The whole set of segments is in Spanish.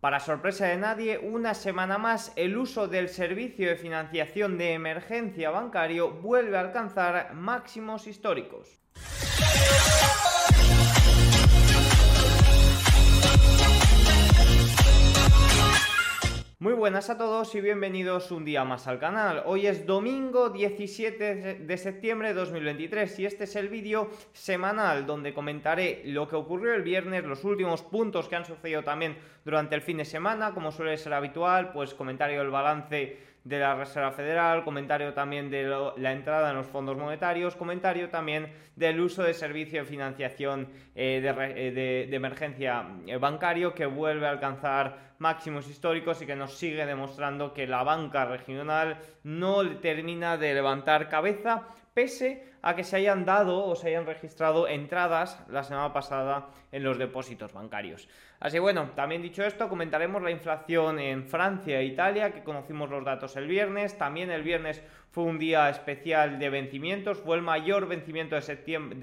Para sorpresa de nadie, una semana más el uso del servicio de financiación de emergencia bancario vuelve a alcanzar máximos históricos. Muy buenas a todos y bienvenidos un día más al canal. Hoy es domingo 17 de septiembre de 2023 y este es el vídeo semanal donde comentaré lo que ocurrió el viernes, los últimos puntos que han sucedido también durante el fin de semana, como suele ser habitual, pues comentario del balance de la Reserva Federal, comentario también de la entrada en los fondos monetarios, comentario también del uso de servicio de financiación eh, eh, de, emergencia eh, bancario que vuelve a alcanzar máximos históricos y que nos sigue demostrando que la banca regional no termina de levantar cabeza pese a que se hayan dado o se hayan registrado entradas la semana pasada en los depósitos bancarios. Así bueno, también dicho esto, comentaremos la inflación en Francia e Italia, que conocimos los datos el viernes. También el viernes fue un día especial de vencimientos, fue el mayor vencimiento de, septiembre,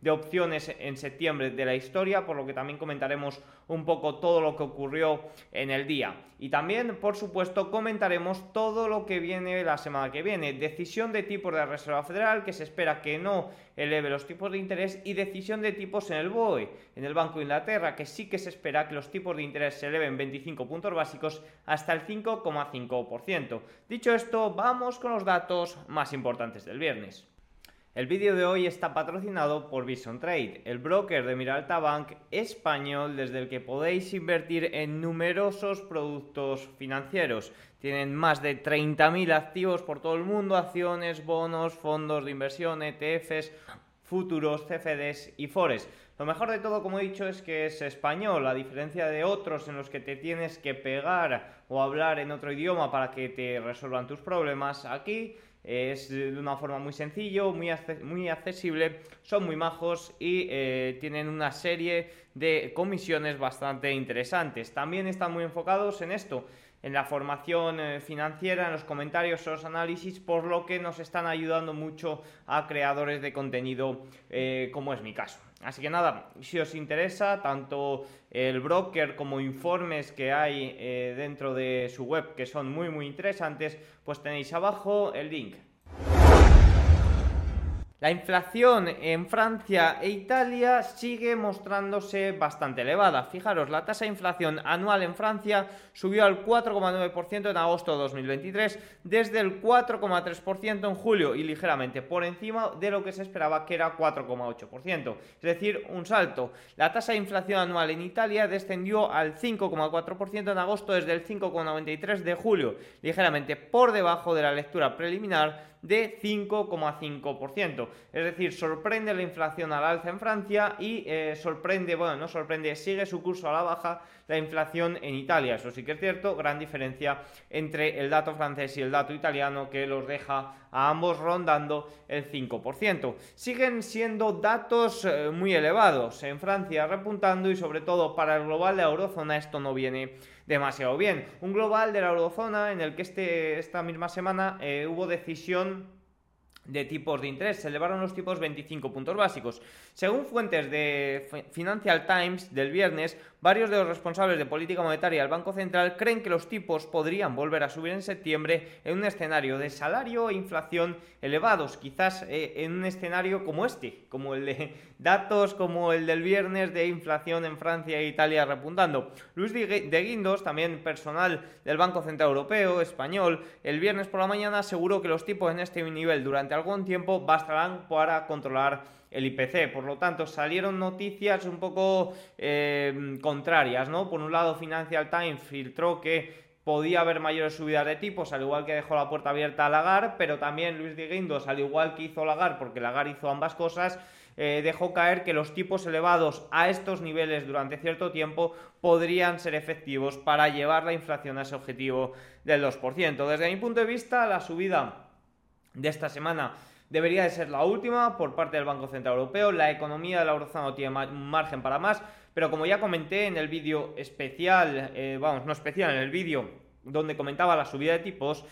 de, opciones en septiembre de la historia, por lo que también comentaremos un poco todo lo que ocurrió en el día. Y también, por supuesto, comentaremos todo lo que viene la semana que viene. Decisión de tipos de la Reserva Federal, que se espera que no eleve los tipos de interés, y decisión de tipos en el BOE, en el Banco de Inglaterra, que sí que se espera que los tipos de interés se eleven 25 puntos básicos hasta el 5,5%. Dicho esto, vamos con los datos más importantes del viernes. El vídeo de hoy está patrocinado por Vision Trade, el broker de Miralta Bank español desde el que podéis invertir en numerosos productos financieros. Tienen más de 30.000 activos por todo el mundo, acciones, bonos, fondos de inversión, ETFs, futuros, CFDs y Forex. Lo mejor de todo, como he dicho, es que es español, a diferencia de otros en los que te tienes que pegar o hablar en otro idioma para que te resuelvan tus problemas. Aquí es de una forma muy sencillo, muy, muy accesible, son muy majos y eh, tienen una serie de comisiones bastante interesantes. También están muy enfocados en esto, en la formación eh, financiera, en los comentarios, los análisis, por lo que nos están ayudando mucho a creadores de contenido eh, como es mi caso. Así que nada, si os interesa tanto el broker como informes que hay eh, dentro de su web que son muy muy interesantes, pues tenéis abajo el link. La inflación en Francia e Italia sigue mostrándose bastante elevada. Fijaros, la tasa de inflación anual en Francia subió al 4,9% en agosto de 2023, desde el 4,3% en julio y ligeramente por encima de lo que se esperaba que era 4,8%. Es decir, un salto. La tasa de inflación anual en Italia descendió al 5,4% en agosto desde el 5,93% de julio, ligeramente por debajo de la lectura preliminar de 5,5%. Es decir, sorprende la inflación al alza en Francia y eh, sorprende, bueno, no sorprende, sigue su curso a la baja la inflación en Italia. Eso sí que es cierto, gran diferencia entre el dato francés y el dato italiano que los deja a ambos rondando el 5%. Siguen siendo datos eh, muy elevados. En Francia repuntando y sobre todo para el global de la eurozona esto no viene demasiado bien. Un global de la eurozona en el que este, esta misma semana eh, hubo decisión de tipos de interés. Se elevaron los tipos 25 puntos básicos. Según fuentes de Financial Times del viernes, varios de los responsables de política monetaria del Banco Central creen que los tipos podrían volver a subir en septiembre en un escenario de salario e inflación elevados, quizás eh, en un escenario como este, como el de datos como el del viernes de inflación en Francia e Italia repuntando. Luis de Guindos, también personal del Banco Central Europeo español, el viernes por la mañana aseguró que los tipos en este nivel durante algún tiempo bastarán para controlar el IPC. Por lo tanto, salieron noticias un poco eh, contrarias, ¿no? Por un lado, Financial Times filtró que podía haber mayores subidas de tipos, al igual que dejó la puerta abierta a Lagar, pero también Luis de Guindos, al igual que hizo Lagar, porque Lagar hizo ambas cosas, eh, dejó caer que los tipos elevados a estos niveles durante cierto tiempo podrían ser efectivos para llevar la inflación a ese objetivo del 2%. Desde mi punto de vista, la subida de esta semana debería de ser la última por parte del Banco Central Europeo. La economía de la eurozona no tiene margen para más, pero como ya comenté en el vídeo especial, eh, vamos, no especial, en el vídeo donde comentaba la subida de tipos,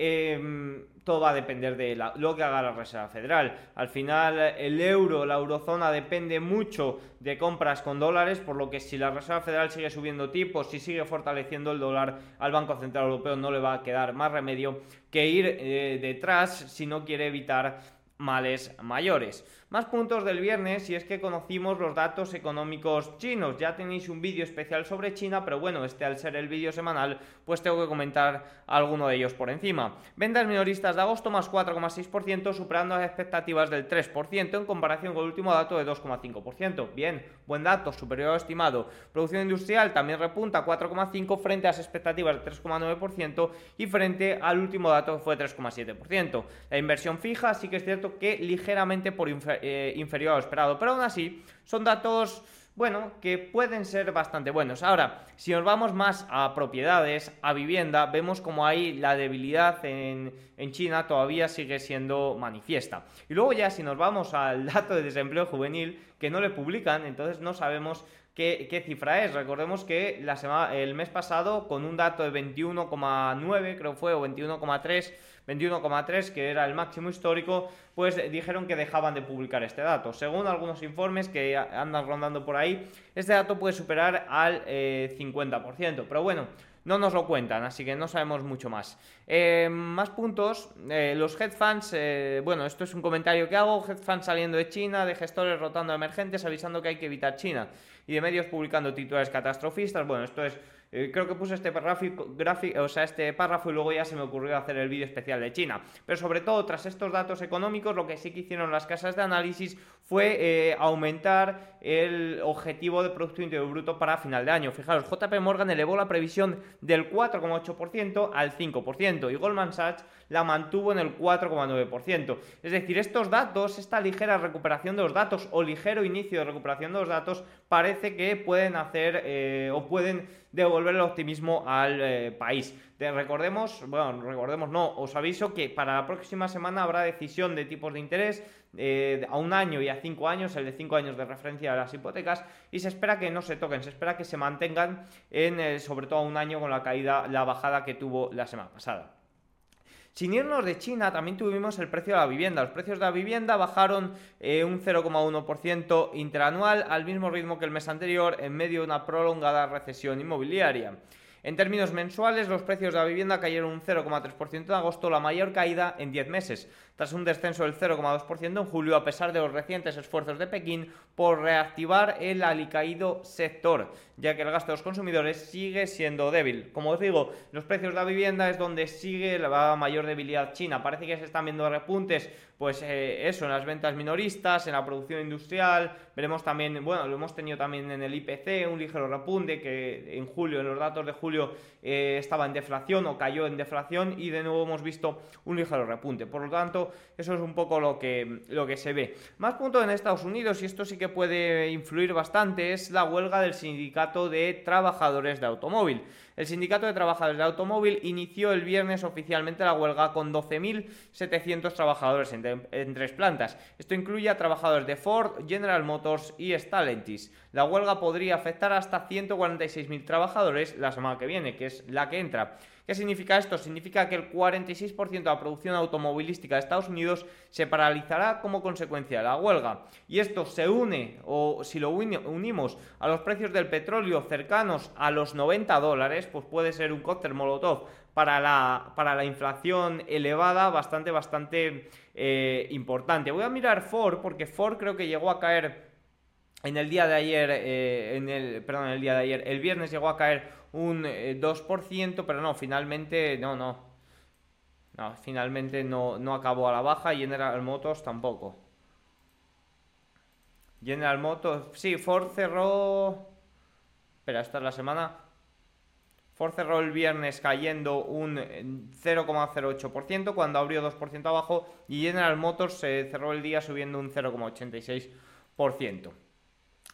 Em, todo va a depender de lo que haga la Reserva Federal. Al final, el euro, la eurozona depende mucho de compras con dólares, por lo que si la Reserva Federal sigue subiendo tipos, si sigue fortaleciendo el dólar, al Banco Central Europeo no le va a quedar más remedio que ir eh, detrás si no quiere evitar males mayores. Más puntos del viernes y es que conocimos los datos económicos chinos. Ya tenéis un vídeo especial sobre China, pero bueno, este al ser el vídeo semanal, pues tengo que comentar alguno de ellos por encima. Ventas minoristas de agosto más 4,6%, superando las expectativas del 3% en comparación con el último dato de 2,5%. Bien, buen dato, superior a estimado. Producción industrial también repunta 4,5% frente a las expectativas del 3,9% y frente al último dato que fue 3,7%. La inversión fija sí que es cierto que ligeramente por eh, inferior a lo esperado. Pero aún así, son datos, bueno, que pueden ser bastante buenos. Ahora, si nos vamos más a propiedades, a vivienda, vemos como ahí la debilidad en, en China todavía sigue siendo manifiesta. Y luego ya, si nos vamos al dato de desempleo juvenil, que no le publican, entonces no sabemos ¿Qué, cifra es? Recordemos que la semana, el mes pasado, con un dato de 21,9, creo fue, o 21,3, 21,3, que era el máximo histórico, pues dijeron que dejaban de publicar este dato. Según algunos informes que andan rondando por ahí, este dato puede superar al 50%. Eh, Pero bueno, no nos lo cuentan, así que no sabemos mucho más. Eh, más puntos, eh, los hedge funds, bueno, esto es un comentario que hago, hedge funds saliendo de China, de gestores rotando emergentes, avisando que hay que evitar China y de medios publicando titulares catastrofistas. Bueno, esto es eh, creo que puse este párrafo, este párrafo y luego ya se me ocurrió hacer el vídeo especial de China. Pero sobre todo, tras estos datos económicos, lo que sí que hicieron las casas de análisis fue eh, aumentar el objetivo de Producto Interior Bruto para final de año. Fijaros, JP Morgan elevó la previsión del 4,8% al 5% y Goldman Sachs la mantuvo en el 4,9%. Es decir, estos datos, esta ligera recuperación de los datos o ligero inicio de recuperación de los datos, parece que pueden hacer eh, o pueden devolver el optimismo al eh, país. recordemos, bueno, recordemos, no, os aviso que para la próxima semana habrá decisión de tipos de interés eh, a un año y a cinco años, el de cinco años de referencia a las hipotecas, y se espera que no se toquen, se espera que se mantengan en sobre todo a un año con la caída, la bajada que tuvo la semana pasada. Sin irnos de China, también tuvimos el precio de la vivienda. Los precios de la vivienda bajaron eh, un 0,1% interanual al mismo ritmo que el mes anterior en medio de una prolongada recesión inmobiliaria. En términos mensuales, los precios de la vivienda cayeron un 0,3% en agosto, la mayor caída en 10 meses, tras un descenso del 0,2% en julio, a pesar de los recientes esfuerzos de Pekín por reactivar el alicaído sector, ya que el gasto de los consumidores sigue siendo débil. Como os digo, los precios de la vivienda es donde sigue la mayor debilidad China. Parece que se están viendo repuntes, pues eh, eso, en las ventas minoristas, en la producción industrial. Veremos también, bueno, lo hemos tenido también en el IPC, un ligero repunte que en julio, en los datos de julio, eh, estaba en deflación o cayó en deflación y de nuevo hemos visto un ligero repunte. Por lo tanto, eso es un poco lo que, lo que se ve. Más punto en Estados Unidos, y esto sí que puede influir bastante, es la huelga del sindicato de trabajadores de automóvil. El Sindicato de Trabajadores de Automóvil inició el viernes oficialmente la huelga con 12.700 trabajadores en, tres plantas. Esto incluye a trabajadores de Ford, General Motors y Stellantis. La huelga podría afectar hasta 146.000 trabajadores la semana que viene, que es la que entra. ¿Qué significa esto? Significa que el 46% de la producción automovilística de Estados Unidos se paralizará como consecuencia de la huelga. Y esto se une, o si lo unimos a los precios del petróleo cercanos a los 90 dólares, pues puede ser un cóctel molotov para la, para la inflación elevada bastante, bastante eh, importante. Voy a mirar Ford, porque Ford creo que llegó a caer en el día de ayer, eh, el, perdón, el día de ayer, el viernes llegó a caer un 2%, eh, pero no, finalmente no, no. Finalmente no, no acabó a la baja General Motors tampoco. General Motors, sí, Ford cerró... Espera, esta es la semana. Ford cerró el viernes cayendo un 0,08% cuando abrió 2% abajo y General Motors se cerró el día subiendo un 0,86%.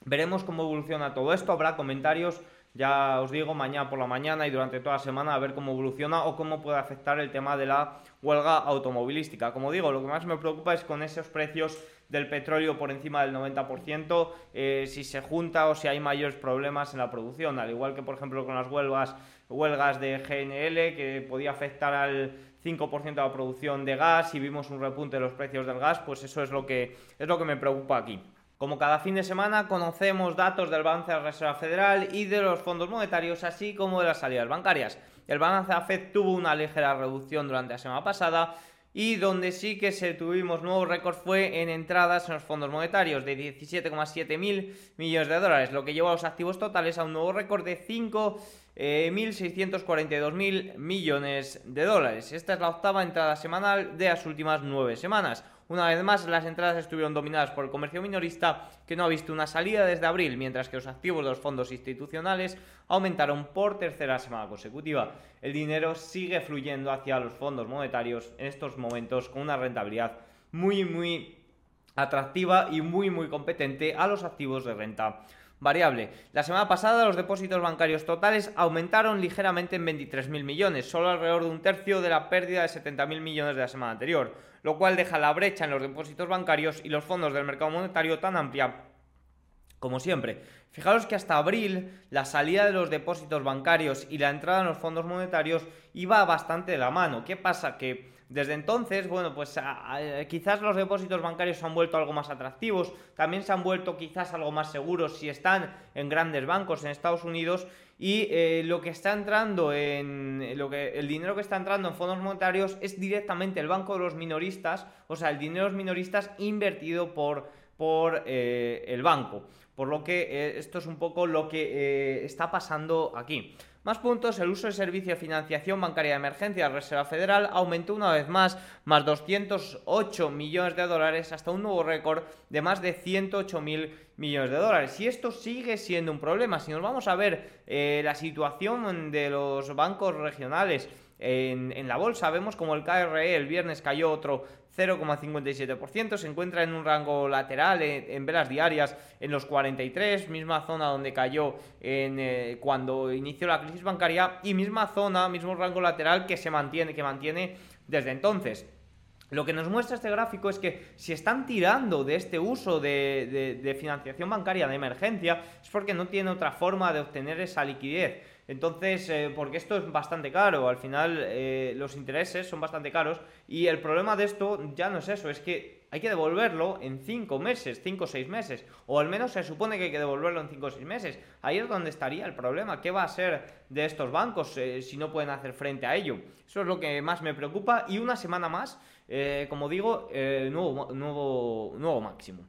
Veremos cómo evoluciona todo esto, habrá comentarios ya os digo, mañana por la mañana y durante toda la semana a ver cómo evoluciona o cómo puede afectar el tema de la huelga automovilística. Como digo, lo que más me preocupa es con esos precios del petróleo por encima del 90%, eh, si se junta o si hay mayores problemas en la producción, al igual que por ejemplo con las huelgas, huelgas de GNL que podía afectar al 5% de la producción de gas y vimos un repunte de los precios del gas, pues eso es lo que, es lo que me preocupa aquí. Como cada fin de semana conocemos datos del balance de la Reserva Federal y de los fondos monetarios, así como de las salidas bancarias. El balance de la Fed tuvo una ligera reducción durante la semana pasada y donde sí que se tuvimos nuevos récords fue en entradas en los fondos monetarios de 17,7 mil millones de dólares, lo que lleva a los activos totales a un nuevo récord de 5.642 mil millones de dólares. Esta es la octava entrada semanal de las últimas nueve semanas. Una vez más, las entradas estuvieron dominadas por el comercio minorista, que no ha visto una salida desde abril, mientras que los activos de los fondos institucionales aumentaron por tercera semana consecutiva. El dinero sigue fluyendo hacia los fondos monetarios en estos momentos con una rentabilidad muy, muy atractiva y muy, muy competente a los activos de renta variable. La semana pasada los depósitos bancarios totales aumentaron ligeramente en 23.000 millones, solo alrededor de un tercio de la pérdida de 70.000 millones de la semana anterior, lo cual deja la brecha en los depósitos bancarios y los fondos del mercado monetario tan amplia como siempre. Fijaros que hasta abril la salida de los depósitos bancarios y la entrada en los fondos monetarios iba bastante de la mano. ¿Qué pasa? Que desde entonces, bueno, pues quizás los depósitos bancarios se han vuelto algo más atractivos, también se han vuelto quizás algo más seguros si están en grandes bancos en Estados Unidos y eh, lo que está entrando en lo que el dinero que está entrando en fondos monetarios es directamente el banco de los minoristas, o sea, el dinero de los minoristas invertido por por eh, el banco. Por lo que eh, esto es un poco lo que está pasando aquí. Más puntos, el uso de servicio de financiación bancaria de emergencia de la Reserva Federal aumentó una vez más, más 208 millones de dólares hasta un nuevo récord de más de 108 mil millones de dólares. Y esto sigue siendo un problema. Si nos vamos a ver eh, la situación de los bancos regionales, en, la bolsa. Vemos como el KRE el viernes cayó otro 0,57%, se encuentra en un rango lateral en, velas diarias en los 43, misma zona donde cayó en, eh, cuando inició la crisis bancaria y misma zona, mismo rango lateral que se mantiene, que mantiene desde entonces. Lo que nos muestra este gráfico es que si están tirando de este uso de financiación bancaria de emergencia es porque no tiene otra forma de obtener esa liquidez. Entonces, eh, porque esto es bastante caro, al final eh, los intereses son bastante caros y el problema de esto ya no es eso, es que hay que devolverlo en 5 meses, 5 o 6 meses, o al menos se supone que hay que devolverlo en 5 o 6 meses. Ahí es donde estaría el problema, ¿qué va a ser de estos bancos eh, si no pueden hacer frente a ello? Eso es lo que más me preocupa y una semana más, como digo, nuevo, nuevo, nuevo máximo.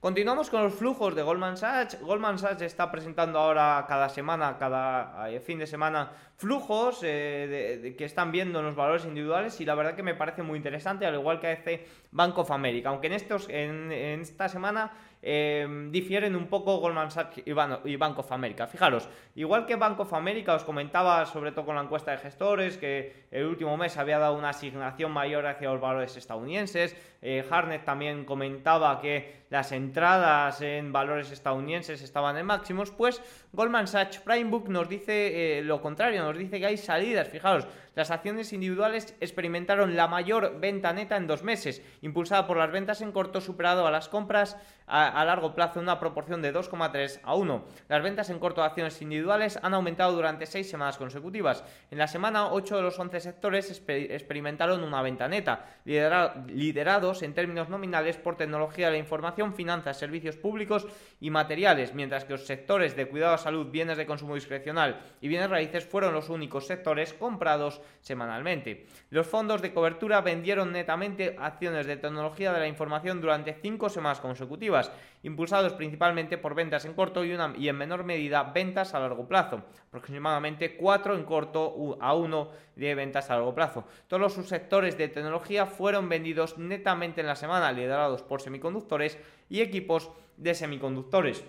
Continuamos con los flujos de Goldman Sachs. Goldman Sachs está presentando ahora cada semana, cada eh, fin de semana, flujos eh, que están viendo en los valores individuales y la verdad que me parece muy interesante, al igual que hace Bank of America. Aunque en, estos, en esta semana Em, difieren un poco Goldman Sachs y, Bank of America. Fijaros, igual que Bank of America os comentaba, sobre todo con la encuesta de gestores, que el último mes había dado una asignación mayor hacia los valores estadounidenses. Eh, Harnett también comentaba que las entradas en valores estadounidenses estaban en máximos, pues Goldman Sachs Prime Book nos dice eh, lo contrario, nos dice que hay salidas. Fijaros, las acciones individuales experimentaron la mayor venta neta en dos meses, impulsada por las ventas en corto superado a las compras a, largo plazo en una proporción de 2,3 a 1. Las ventas en corto de acciones individuales han aumentado durante seis semanas consecutivas. En la semana, 8 de los 11 sectores experimentaron una venta neta, liderados en términos nominales por tecnología de la información, finanzas, servicios públicos y materiales, mientras que los sectores de cuidado de salud, bienes de consumo discrecional y bienes raíces fueron los únicos sectores comprados semanalmente. Los fondos de cobertura vendieron netamente acciones de tecnología de la información durante cinco semanas consecutivas, impulsados principalmente por ventas en corto y, una, y en menor medida ventas a largo plazo, aproximadamente 4 en corto a 1 de ventas a largo plazo. Todos los subsectores de tecnología fueron vendidos netamente en la semana, liderados por semiconductores y equipos de semiconductores.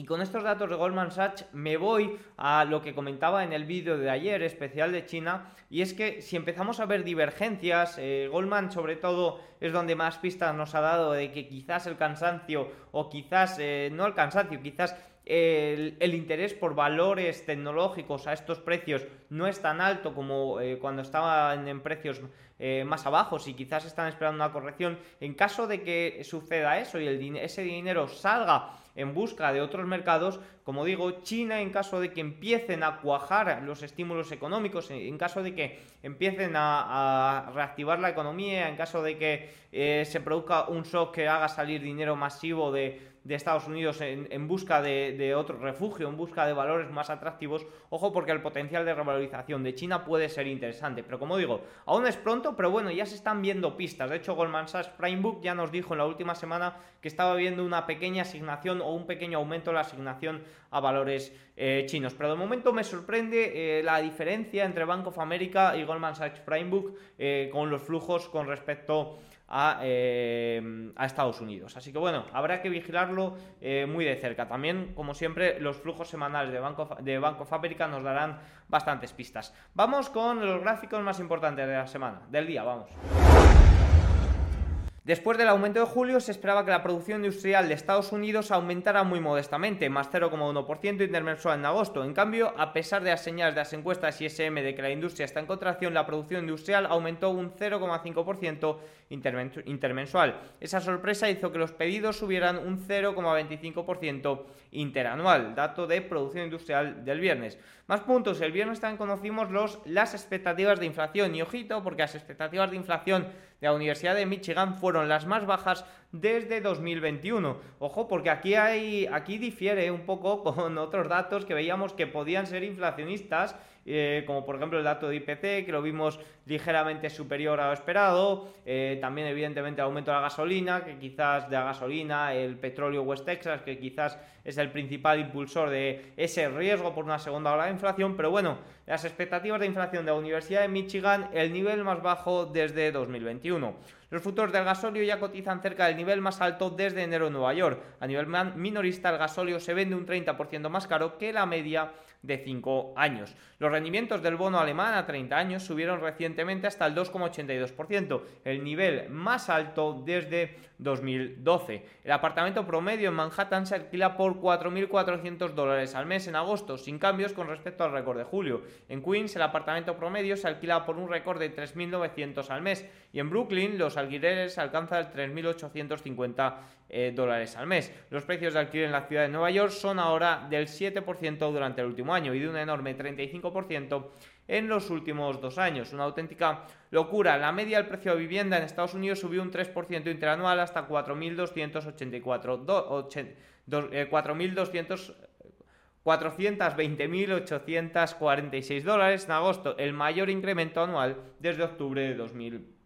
Y con estos datos de Goldman Sachs me voy a lo que comentaba en el vídeo de ayer, especial de China, y es que si empezamos a ver divergencias, eh, Goldman sobre todo es donde más pistas nos ha dado de que quizás el cansancio, o quizás, eh, no el cansancio, quizás el, interés por valores tecnológicos a estos precios no es tan alto como eh, cuando estaban en precios más abajos y quizás están esperando una corrección. En caso de que suceda eso y ese dinero salga en busca de otros mercados, como digo, China en caso de que empiecen a cuajar los estímulos económicos, en caso de que empiecen a, reactivar la economía, en caso de que eh, se produzca un shock que haga salir dinero masivo de de Estados Unidos en, busca de, otro refugio, en busca de valores más atractivos, ojo porque el potencial de revalorización de China puede ser interesante. Pero como digo, aún es pronto, pero bueno, ya se están viendo pistas. De hecho, Goldman Sachs Prime Book ya nos dijo en la última semana que estaba viendo una pequeña asignación o un pequeño aumento en la asignación a valores eh, chinos. Pero de momento me sorprende eh, la diferencia entre Bank of America y Goldman Sachs Prime Book eh, con los flujos con respecto eh, a, Estados Unidos. Así que bueno, habrá que vigilarlo eh, muy de cerca. También, como siempre, los flujos semanales de Banco, de Banco Fábrica nos darán bastantes pistas. Vamos con los gráficos más importantes de la semana, del día, vamos. Después del aumento de julio se esperaba que la producción industrial de Estados Unidos aumentara muy modestamente, más 0,1% intermensual en agosto. En cambio, a pesar de las señales de las encuestas ISM de que la industria está en contracción, la producción industrial aumentó un 0,5% intermensual. Esa sorpresa hizo que los pedidos subieran un 0,25% interanual, dato de producción industrial del viernes. Más puntos, el viernes también conocimos los, las expectativas de inflación y ojito porque las expectativas de inflación de la Universidad de Michigan fueron las más bajas desde 2021. Ojo, porque aquí hay aquí difiere un poco con otros datos que veíamos que podían ser inflacionistas, eh, como por ejemplo el dato de IPC, que lo vimos ligeramente superior a lo esperado, eh, también evidentemente el aumento de la gasolina, que quizás de la gasolina, el petróleo West Texas, que quizás es el principal impulsor de ese riesgo por una segunda ola de inflación, pero bueno, las expectativas de inflación de la Universidad de Michigan, el nivel más bajo desde 2021. Los futuros del gasóleo ya cotizan cerca del nivel más alto desde enero en Nueva York. A nivel minorista, el gasóleo se vende un 30% más caro que la media de 5 años. Los rendimientos del bono alemán a 30 años subieron recientemente hasta el 2,82%, el nivel más alto desde 2012. El apartamento promedio en Manhattan se alquila por 4.400 dólares al mes en agosto, sin cambios con respecto al récord de julio. En Queens el apartamento promedio se alquila por un récord de 3.900 al mes y en Brooklyn los alquileres alcanzan 3.850 eh, dólares al mes. Los precios de alquiler en la ciudad de Nueva York son ahora del 7% durante el último año y de un enorme 35% en los últimos dos años. Una auténtica locura. La media del precio de vivienda en Estados Unidos subió un 3% interanual hasta 4.284 4.200 420.846 dólares en agosto, el mayor incremento anual desde octubre de 2020.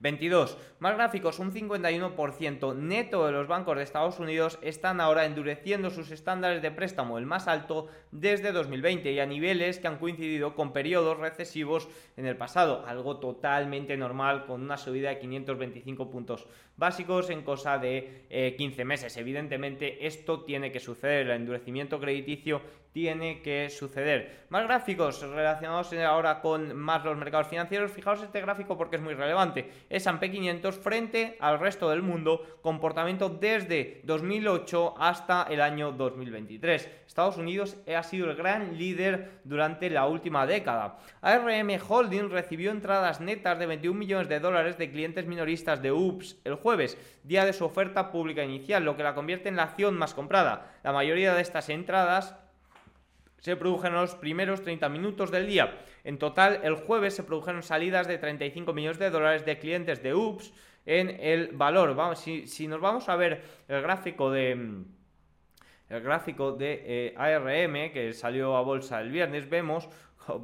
22. Más gráficos, un 51% neto de los bancos de Estados Unidos están ahora endureciendo sus estándares de préstamo, el más alto desde 2020 y a niveles que han coincidido con periodos recesivos en el pasado, algo totalmente normal con una subida de 525 puntos básicos en cosa de 15 eh, meses. Evidentemente esto tiene que suceder, el endurecimiento crediticio tiene que suceder. Más gráficos relacionados ahora con más los mercados financieros. Fijaos este gráfico porque es muy relevante. Es S&P 500 frente al resto del mundo, comportamiento desde 2008 hasta el año 2023. Estados Unidos ha sido el gran líder durante la última década. ARM Holding recibió entradas netas de 21 millones de dólares de clientes minoristas de UPS el jueves, día de su oferta pública inicial, lo que la convierte en la acción más comprada. La mayoría de estas entradas se produjeron los primeros 30 minutos del día. En total, el jueves se produjeron salidas de 35 millones de dólares de clientes de UPS en el valor. Vamos, si, nos vamos a ver el gráfico de el gráfico de eh, ARM que salió a bolsa el viernes, vemos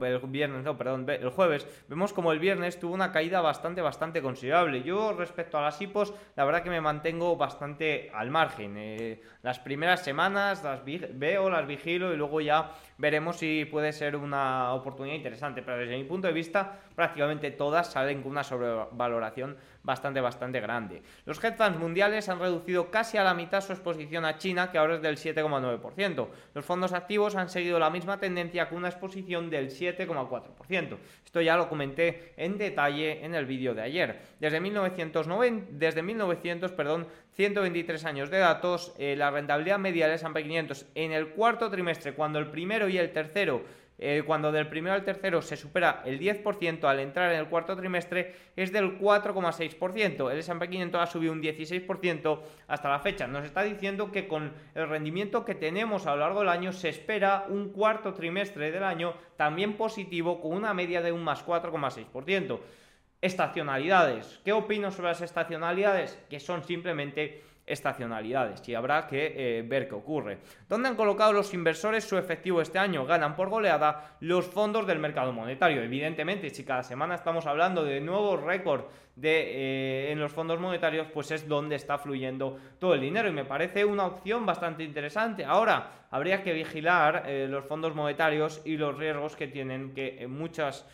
el viernes, no, perdón, el jueves, vemos como el viernes tuvo una caída bastante, bastante considerable. Yo respecto a las hipos, la verdad que me mantengo bastante al margen. Eh, las primeras semanas las veo, las vigilo y luego ya veremos si puede ser una oportunidad interesante. Pero desde mi punto de vista, prácticamente todas salen con una sobrevaloración bastante, bastante grande. Los hedge funds mundiales han reducido casi a la mitad su exposición a China, que ahora es del 7,9%. Los fondos activos han seguido la misma tendencia con una exposición del 7,4%. Esto ya lo comenté en detalle en el vídeo de ayer. Desde 1990, desde 1900, perdón, 123 años de datos, eh, la rentabilidad media del S&P 500 en el cuarto trimestre, cuando el primero y el tercero eh, cuando del primero al tercero se supera el 10% al entrar en el cuarto trimestre, es del 4,6%. El S&P 500 ha subido un 16% hasta la fecha. Nos está diciendo que con el rendimiento que tenemos a lo largo del año se espera un cuarto trimestre del año también positivo con una media de un más 4,6%. Estacionalidades. ¿Qué opino sobre las estacionalidades? Que son simplemente estacionalidades y habrá que eh, ver qué ocurre. ¿Dónde han colocado los inversores su efectivo este año? Ganan por goleada los fondos del mercado monetario. Evidentemente, si cada semana estamos hablando de nuevos récords de, eh, en los fondos monetarios, pues es donde está fluyendo todo el dinero y me parece una opción bastante interesante. Ahora, habría que vigilar eh, los fondos monetarios y los riesgos que tienen que muchas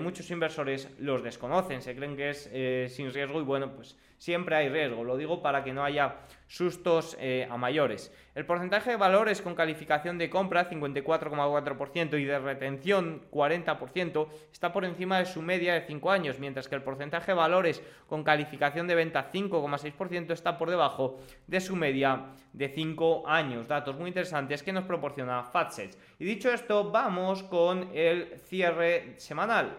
muchos inversores los desconocen, se creen que es sin riesgo y bueno, pues siempre hay riesgo. Lo digo para que no haya sustos eh, a mayores. El porcentaje de valores con calificación de compra, 54,4%, y de retención, 40%, está por encima de su media de 5 años, mientras que el porcentaje de valores con calificación de venta, 5,6%, está por debajo de su media de 5 años. Datos muy interesantes que nos proporciona FATSET. Y dicho esto, vamos con el cierre semanal.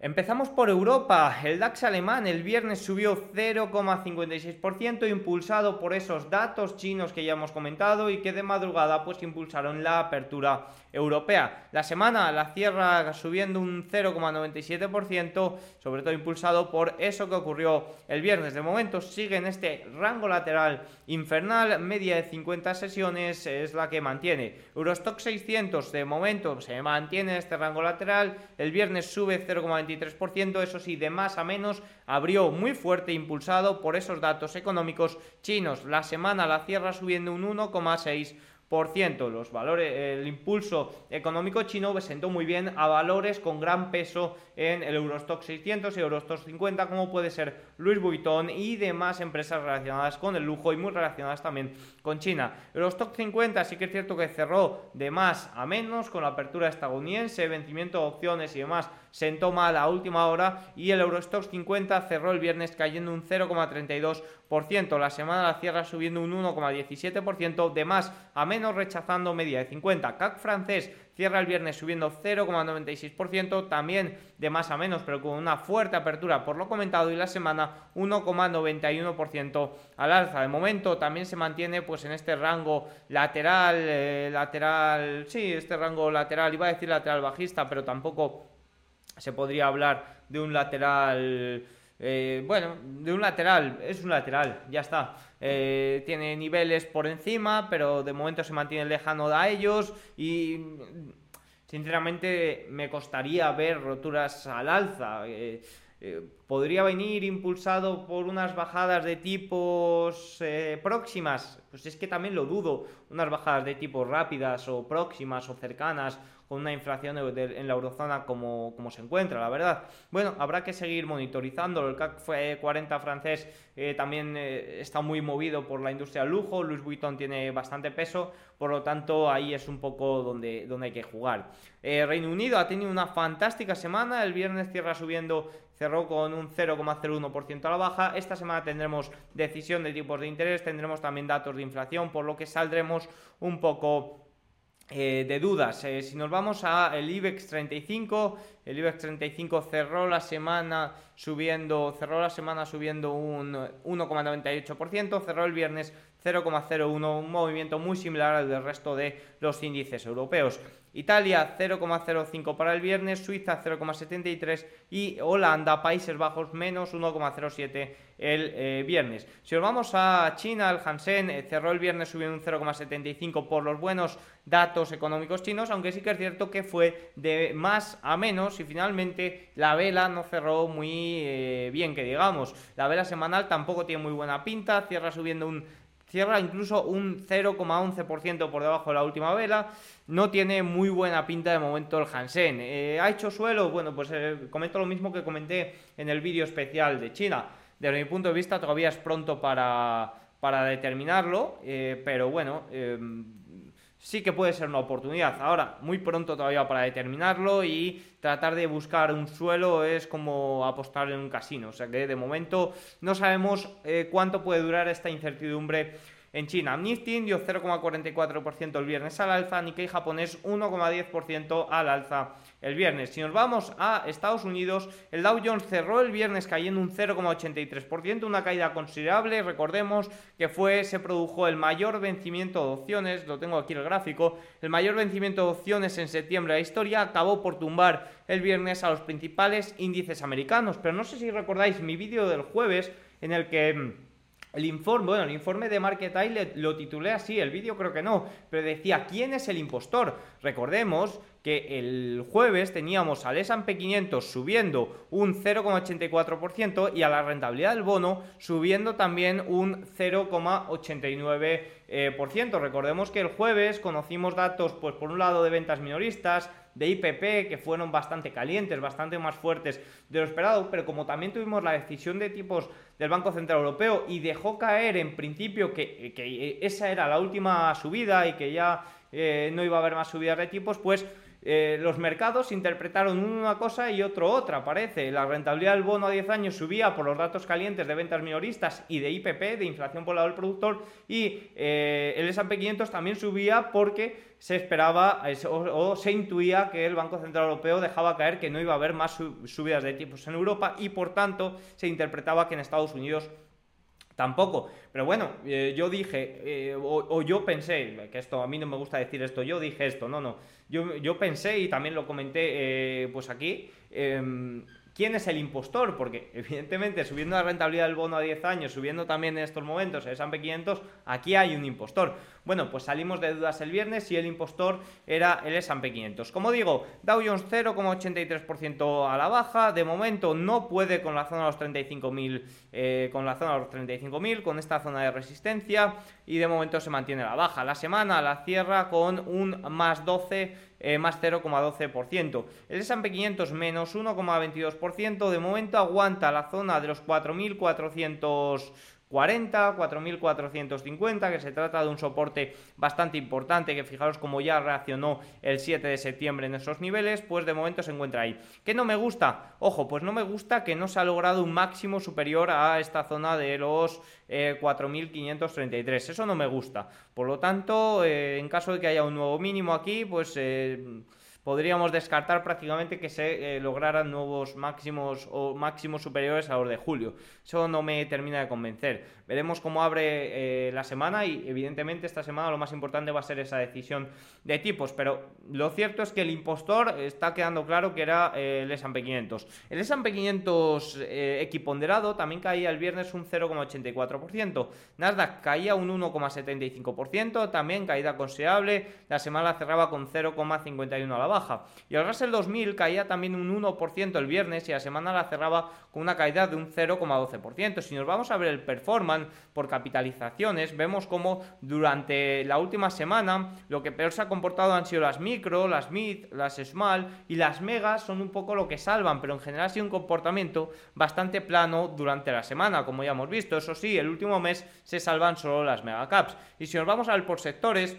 Empezamos por Europa. El DAX alemán el viernes subió 0,56%, impulsado por esos datos chinos que ya hemos comentado y que de madrugada pues impulsaron la apertura europea. La semana la cierra subiendo un 0,97%, sobre todo impulsado por eso que ocurrió el viernes. De momento sigue en este rango lateral infernal, media de 50 sesiones es la que mantiene. Eurostock 600 de momento se mantiene en este rango lateral, el viernes sube 0,23%, eso sí, de más a menos, abrió muy fuerte impulsado por esos datos económicos chinos. La semana la cierra subiendo un 1,6%. Los valores, el impulso económico chino sentó muy bien a valores con gran peso en el Eurostock 600 y Eurostock 50, como puede ser Louis Vuitton y demás empresas relacionadas con el lujo y muy relacionadas también con China. Eurostock 50 sí que es cierto que cerró de más a menos con la apertura estadounidense, vencimiento de opciones y demás sentó mal a última hora y el Eurostock 50 cerró el viernes cayendo un 0,32%. La semana la cierra subiendo un 1,17%, de más a menos rechazando media de 50. CAC francés cierra el viernes subiendo 0,96%, también de más a menos, pero con una fuerte apertura por lo comentado, y la semana 1,91% al alza. De momento también se mantiene pues en este rango lateral, eh, lateral, sí, este rango lateral, iba a decir lateral bajista, pero tampoco se podría hablar de un lateral... Eh, bueno, de un lateral, es un lateral, ya está. Eh, tiene niveles por encima, pero de momento se mantiene lejano de ellos y sinceramente me costaría ver roturas al alza. Eh, podría venir impulsado por unas bajadas de tipos próximas. Pues es que también lo dudo. Unas bajadas de tipos rápidas o próximas o cercanas con una inflación en la eurozona como, como, se encuentra, la verdad. Bueno, habrá que seguir monitorizando. El CAC 40 francés eh, también eh, está muy movido por la industria del lujo. Louis Vuitton tiene bastante peso, por lo tanto ahí es un poco donde, donde hay que jugar. Eh, Reino Unido ha tenido una fantástica semana. El viernes cierra subiendo cerró con un 0,01% a la baja. Esta semana tendremos decisión de tipos de interés, tendremos también datos de inflación, por lo que saldremos un poco eh, de dudas. Eh, si nos vamos al IBEX 35, el IBEX 35 cerró la semana subiendo, cerró la semana subiendo un 1,98%, cerró el viernes 0,01, un movimiento muy similar al del resto de los índices europeos. Italia 0,05 para el viernes, Suiza 0,73 y Holanda, Países Bajos, menos 1,07 el eh, viernes. Si nos vamos a China, el Hansen eh, cerró el viernes subiendo un 0,75 por los buenos datos económicos chinos, aunque sí que es cierto que fue de más a menos y finalmente la vela no cerró muy eh, bien, que digamos. La vela semanal tampoco tiene muy buena pinta, cierra subiendo un cierra incluso un 0,11% por debajo de la última vela. No tiene muy buena pinta de momento el Hansen. Eh, ¿Ha hecho suelo? Bueno, pues eh, comento lo mismo que comenté en el vídeo especial de China. Desde mi punto de vista todavía es pronto para, para determinarlo, eh, pero bueno, sí que puede ser una oportunidad. Ahora, muy pronto todavía para determinarlo y tratar de buscar un suelo es como apostar en un casino. O sea que de momento no sabemos eh, cuánto puede durar esta incertidumbre en China. Nifty dio 0,44% el viernes al alza, Nikkei japonés 1,10% al alza el viernes. Si nos vamos a Estados Unidos, el Dow Jones cerró el viernes cayendo un 0,83%, una caída considerable. Recordemos que fue, se produjo el mayor vencimiento de opciones, lo tengo aquí el gráfico, el mayor vencimiento de opciones en septiembre de la historia, acabó por tumbar el viernes a los principales índices americanos. Pero no sé si recordáis mi vídeo del jueves en el que mm, el informe, bueno, el informe de Market Eye lo titulé así, el vídeo creo que no, pero decía, ¿quién es el impostor? Recordemos que el jueves teníamos al S&P 500 subiendo un 0,84% y a la rentabilidad del bono subiendo también un 0,89%. Recordemos que el jueves conocimos datos, pues por un lado de ventas minoristas, de IPP que fueron bastante calientes, bastante más fuertes de lo esperado, pero como también tuvimos la decisión de tipos del Banco Central Europeo y dejó caer en principio que, esa era la última subida y que ya eh, no iba a haber más subidas de tipos, pues eh, los mercados interpretaron una cosa y otro otra, parece. La rentabilidad del bono a 10 años subía por los datos calientes de ventas minoristas y de IPP, de inflación por lado del productor, y eh, el S&P 500 también subía porque se esperaba o, se intuía que el Banco Central Europeo dejaba caer que no iba a haber más subidas de tipos en Europa y por tanto se interpretaba que en Estados Unidos tampoco. Pero bueno, eh, yo dije, eh, o, yo pensé, que esto a mí no me gusta decir esto, yo dije esto, no, no. Yo, yo pensé y también lo comenté eh, pues aquí, em, ¿Quién es el impostor? Porque evidentemente subiendo la rentabilidad del bono a 10 años, subiendo también en estos momentos el S&P 500, aquí hay un impostor. Bueno, pues salimos de dudas el viernes y el impostor era el S&P 500. Como digo, Dow Jones 0,83% a la baja, de momento no puede con la zona de los 35.000 eh, con la zona de los 35.000, con esta zona de resistencia y de momento se mantiene la baja. La semana la cierra con un más 12 eh, más 0,12%. El S&P 500 menos 1,22%, de momento aguanta la zona de los 4.400 40, 4.450, que se trata de un soporte bastante importante, que fijaros como ya reaccionó el 7 de septiembre en esos niveles, pues de momento se encuentra ahí. ¿Qué no me gusta? Ojo, pues no me gusta que no se ha logrado un máximo superior a esta zona de los 4.533, eh, eso no me gusta. Por lo tanto, eh, en caso de que haya un nuevo mínimo aquí, pues... Eh, podríamos descartar prácticamente que se eh, lograran nuevos máximos o máximos superiores a los de julio. Eso no me termina de convencer. Veremos cómo abre eh, la semana y evidentemente esta semana lo más importante va a ser esa decisión de tipos, pero lo cierto es que el impostor está quedando claro que era eh, el S&P 500. El S&P 500 equiponderado también caía el viernes un 0,84%. Nasdaq caía un 1,75%, también caída considerable. La semana cerraba con 0,51 a la baja. Y el Russell 2000 caía también un 1% el viernes y la semana la cerraba una caída de un 0,12%. Si nos vamos a ver el performance por capitalizaciones, vemos como durante la última semana lo que peor se ha comportado han sido las micro, las mid, las small y las megas son un poco lo que salvan, pero en general ha sido un comportamiento bastante plano durante la semana, como ya hemos visto. Eso sí, el último mes se salvan solo las mega caps. Y si nos vamos a ver por sectores,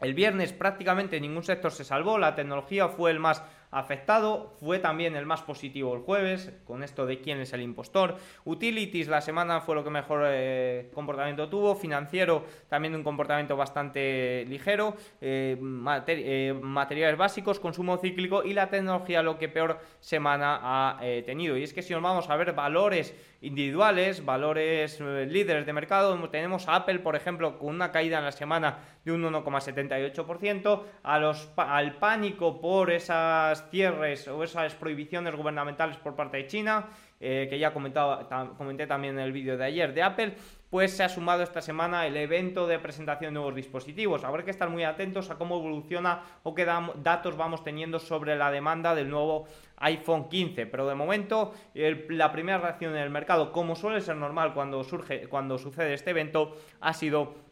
el viernes prácticamente ningún sector se salvó, la tecnología fue el más afectado. Fue también el más positivo el jueves, con esto de quién es el impostor. Utilities la semana fue lo que mejor eh, comportamiento tuvo. Financiero también un comportamiento bastante ligero. Eh, eh, materiales básicos, consumo cíclico y la tecnología lo que peor semana ha tenido. Y es que si nos vamos a ver valores individuales, valores líderes de mercado, tenemos a Apple, por ejemplo, con una caída en la semana de un 1,78%, a los, al pánico por esas cierres o esas prohibiciones gubernamentales por parte de China, eh, que ya comentado, comenté también en el vídeo de ayer de Apple, pues se ha sumado esta semana el evento de presentación de nuevos dispositivos. Habrá que estar muy atentos a cómo evoluciona o qué datos vamos teniendo sobre la demanda del nuevo iPhone 15. Pero de momento, la primera reacción en el mercado, como suele ser normal cuando, surge, cuando sucede este evento, ha sido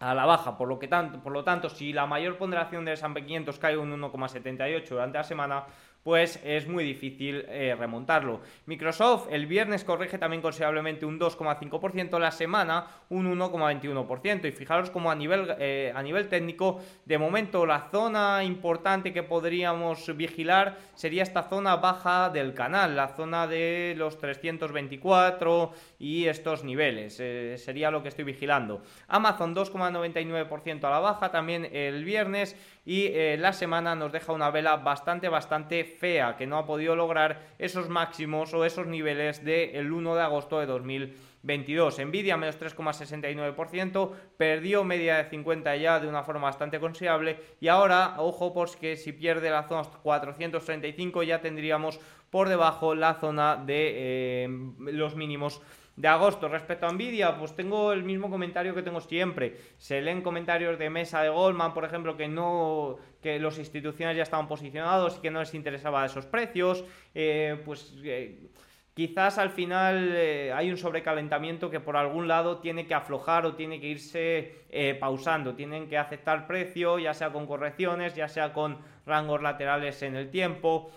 a la baja, por lo, que tanto, por lo tanto, si la mayor ponderación del S&P 500 cae un 1,78 durante la semana, pues es muy difícil eh, remontarlo. Microsoft el viernes corrige también considerablemente un 2,5%, la semana un 1,21%. Y fijaros como a nivel, eh, a nivel técnico, de momento la zona importante que podríamos vigilar sería esta zona baja del canal, la zona de los 324 y estos niveles. Eh, sería lo que estoy vigilando. Amazon 2,99% a la baja también el viernes y la semana nos deja una vela bastante, bastante fea, que no ha podido lograr esos máximos o esos niveles del 1 de agosto de 2022. Nvidia menos 3,69%, perdió media de 50 ya de una forma bastante considerable y ahora, ojo, porque si pierde la zona 435 ya tendríamos por debajo la zona de eh, los mínimos de agosto. Respecto a Nvidia, pues tengo el mismo comentario que tengo siempre. Se leen comentarios de mesa de Goldman, por ejemplo, que no que los instituciones ya estaban posicionados y que no les interesaba esos precios. Eh, pues eh, quizás al final eh, hay un sobrecalentamiento que por algún lado tiene que aflojar o tiene que irse pausando. Tienen que aceptar precio, ya sea con correcciones, ya sea con rangos laterales en el tiempo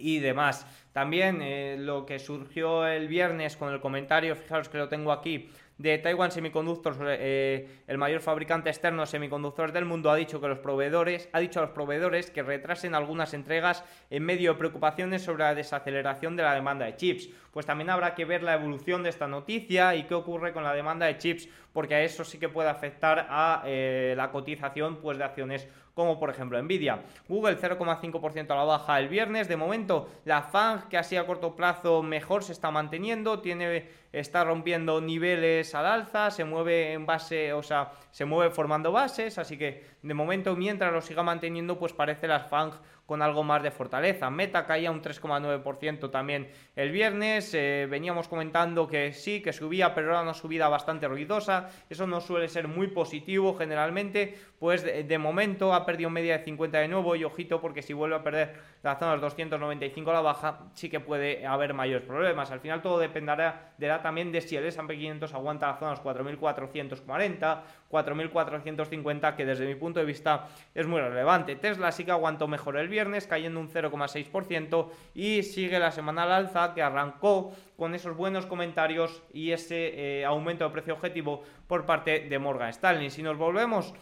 y demás. También eh, lo que surgió el viernes con el comentario, fijaros que lo tengo aquí, de Taiwan Semiconductors, eh, el mayor fabricante externo de semiconductores del mundo, ha dicho que los proveedores, ha dicho a los proveedores que retrasen algunas entregas en medio de preocupaciones sobre la desaceleración de la demanda de chips. Pues también habrá que ver la evolución de esta noticia y qué ocurre con la demanda de chips, porque a eso sí que puede afectar a eh, la cotización pues, de acciones como por ejemplo Nvidia. Google 0,5% a la baja el viernes. De momento, la FANG, que así a corto plazo mejor se está manteniendo, tiene, está rompiendo niveles al alza, se mueve en base, o sea, se mueve formando bases, así que de momento, mientras lo siga manteniendo, pues parece la FANG con algo más de fortaleza. Meta caía un 3,9% también el viernes. Eh, veníamos comentando que sí, que subía, pero era una subida bastante ruidosa. Eso no suele ser muy positivo generalmente. Pues de, momento ha perdido media de 50 de nuevo y ojito porque si vuelve a perder la zona de los 295 a la baja, sí que puede haber mayores problemas. Al final todo dependerá también de si el S&P 500 aguanta la zona los 4.440, 4.450, que desde mi punto de vista es muy relevante. Tesla sí que aguantó mejor el viernes cayendo un 0,6% y sigue la semana al alza que arrancó con esos buenos comentarios y ese eh, aumento de precio objetivo por parte de Morgan Stanley. Si nos volvemos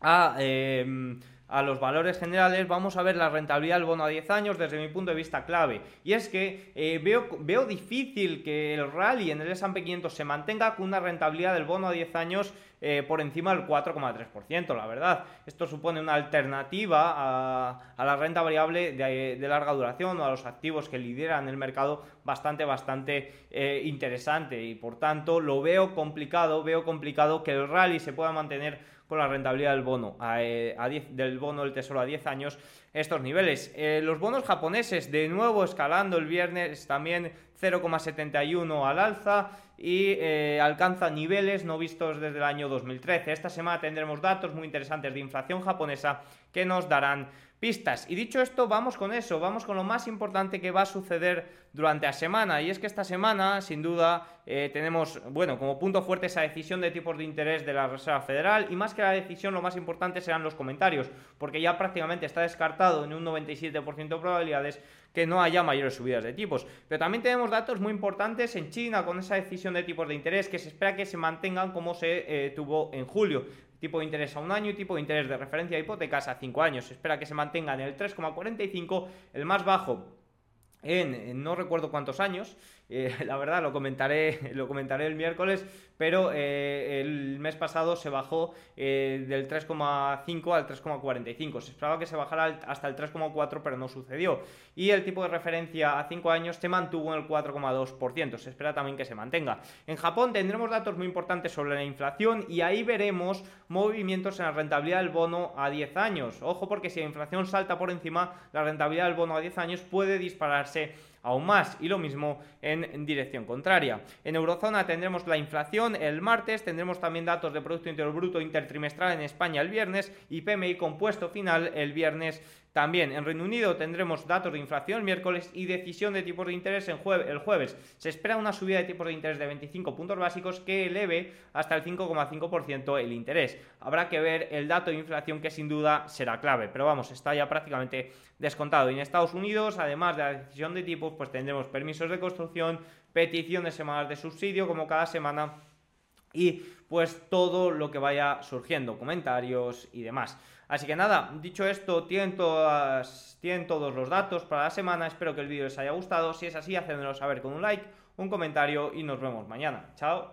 a... Eh, a los valores generales, vamos a ver la rentabilidad del bono a 10 años desde mi punto de vista clave. Y es que eh, veo, veo difícil que el rally en el S&P 500 se mantenga con una rentabilidad del bono a 10 años eh, por encima del 4,3%, la verdad. Esto supone una alternativa a, la renta variable de, larga duración o a los activos que lideran el mercado bastante, bastante eh, interesante. Y por tanto, lo veo complicado, veo complicado que el rally se pueda mantener con la rentabilidad del bono, a, 10, eh, del bono del tesoro a 10 años estos niveles. Eh, los bonos japoneses de nuevo escalando el viernes también 0,71 al alza y eh, alcanza niveles no vistos desde el año 2013. Esta semana tendremos datos muy interesantes de inflación japonesa que nos darán pistas. Y dicho esto, vamos con eso, vamos con lo más importante que va a suceder durante la semana. Y es que esta semana, sin duda, eh, tenemos, bueno, como punto fuerte esa decisión de tipos de interés de la Reserva Federal. Y más que la decisión, lo más importante serán los comentarios, porque ya prácticamente está descartado en un 97% de probabilidades que no haya mayores subidas de tipos. Pero también tenemos datos muy importantes en China con esa decisión de tipos de interés que se espera que se mantengan como se eh, tuvo en julio tipo de interés a un año y tipo de interés de referencia de hipotecas a cinco años. Se espera que se mantenga en el 3,45, el más bajo en, no recuerdo cuántos años, eh, la verdad lo comentaré, lo comentaré el miércoles, pero eh, el mes pasado se bajó eh, del 3,5 al 3,45. Se esperaba que se bajara hasta el 3,4, pero no sucedió. Y el tipo de referencia a 5 años se mantuvo en el 4,2%. Se espera también que se mantenga. En Japón tendremos datos muy importantes sobre la inflación y ahí veremos movimientos en la rentabilidad del bono a 10 años. Ojo porque si la inflación salta por encima, la rentabilidad del bono a 10 años puede dispararse aún más y lo mismo en dirección contraria. En Eurozona tendremos la inflación el martes, tendremos también datos de Producto Interior Bruto intertrimestral en España el viernes y PMI compuesto final el viernes también en Reino Unido tendremos datos de inflación el miércoles y decisión de tipos de interés el jueves. Se espera una subida de tipos de interés de 25 puntos básicos que eleve hasta el 5,5% el interés. Habrá que ver el dato de inflación que sin duda será clave, pero vamos, está ya prácticamente descontado. Y en Estados Unidos, además de la decisión de tipos, pues tendremos permisos de construcción, peticiones semanales de subsidio como cada semana y pues todo lo que vaya surgiendo, comentarios y demás. Así que nada, dicho esto, tienen, todos los datos para la semana. Espero que el vídeo les haya gustado. Si es así, hacedmelo saber con un like, un comentario y nos vemos mañana. Chao.